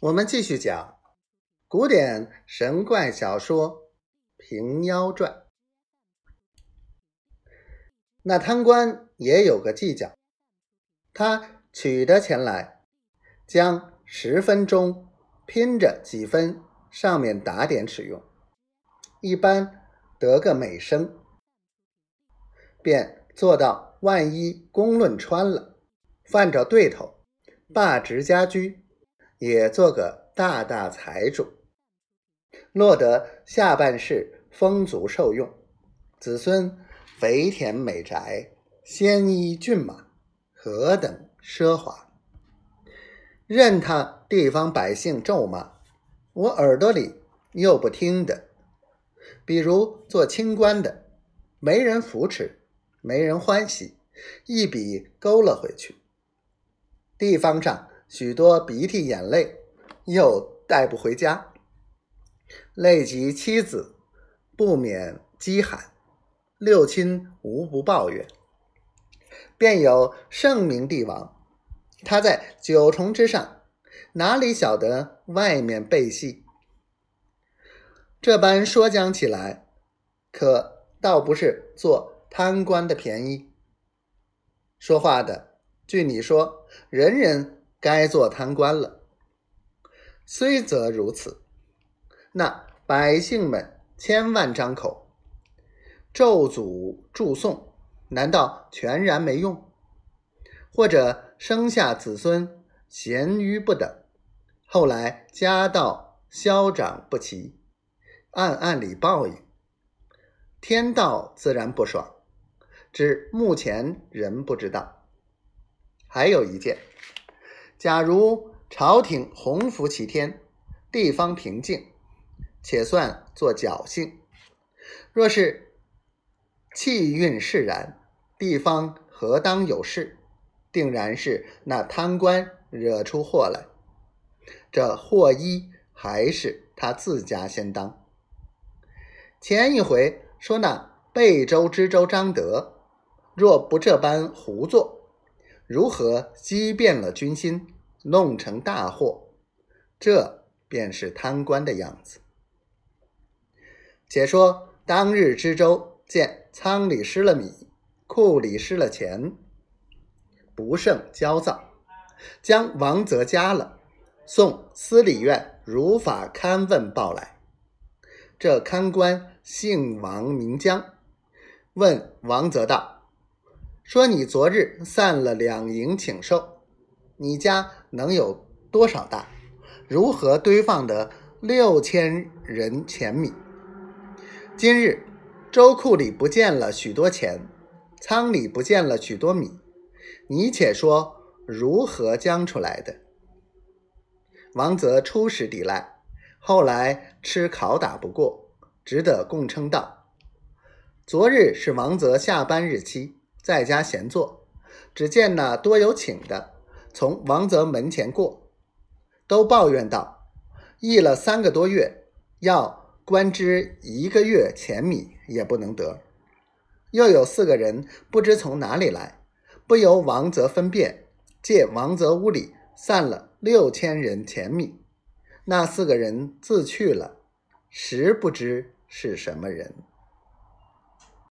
我们继续讲古典神怪小说《平妖传》。那贪官也有个计较，他取得钱来，将十分钟拼着几分上面打点使用，一般得个美声，便做到万一公论穿了，犯着对头，罢职家居。也做个大大财主，落得下半世丰足受用，子孙肥田美宅，鲜衣骏马，何等奢华！任他地方百姓咒骂，我耳朵里又不听的。比如做清官的，没人扶持，没人欢喜，一笔勾了回去。地方上。许多鼻涕眼泪，又带不回家，累及妻子，不免饥寒，六亲无不抱怨。便有圣明帝王，他在九重之上，哪里晓得外面背戏？这般说讲起来，可倒不是做贪官的便宜。说话的，据你说，人人。该做贪官了，虽则如此，那百姓们千万张口咒诅祝颂，难道全然没用？或者生下子孙贤愚不等，后来家道消长不齐，暗暗里报应，天道自然不爽，只目前人不知道。还有一件。假如朝廷洪福齐天，地方平静，且算作侥幸；若是气运释然，地方何当有事？定然是那贪官惹出祸来。这祸一还是他自家先当。前一回说那贝州知州张德，若不这般胡作。如何激变了军心，弄成大祸？这便是贪官的样子。且说当日知州见仓里失了米，库里失了钱，不胜焦躁，将王泽加了，送司礼院如法勘问报来。这看官姓王名江，问王泽道。说你昨日散了两营请寿，你家能有多少大？如何堆放的六千人钱米？今日粥库里不见了许多钱，仓里不见了许多米，你且说如何将出来的？王泽初时抵赖，后来吃拷打不过，只得供称道：昨日是王泽下班日期。在家闲坐，只见那多有请的从王泽门前过，都抱怨道：“役了三个多月，要官之一个月钱米也不能得。”又有四个人不知从哪里来，不由王泽分辨，借王泽屋里散了六千人钱米。那四个人自去了，实不知是什么人。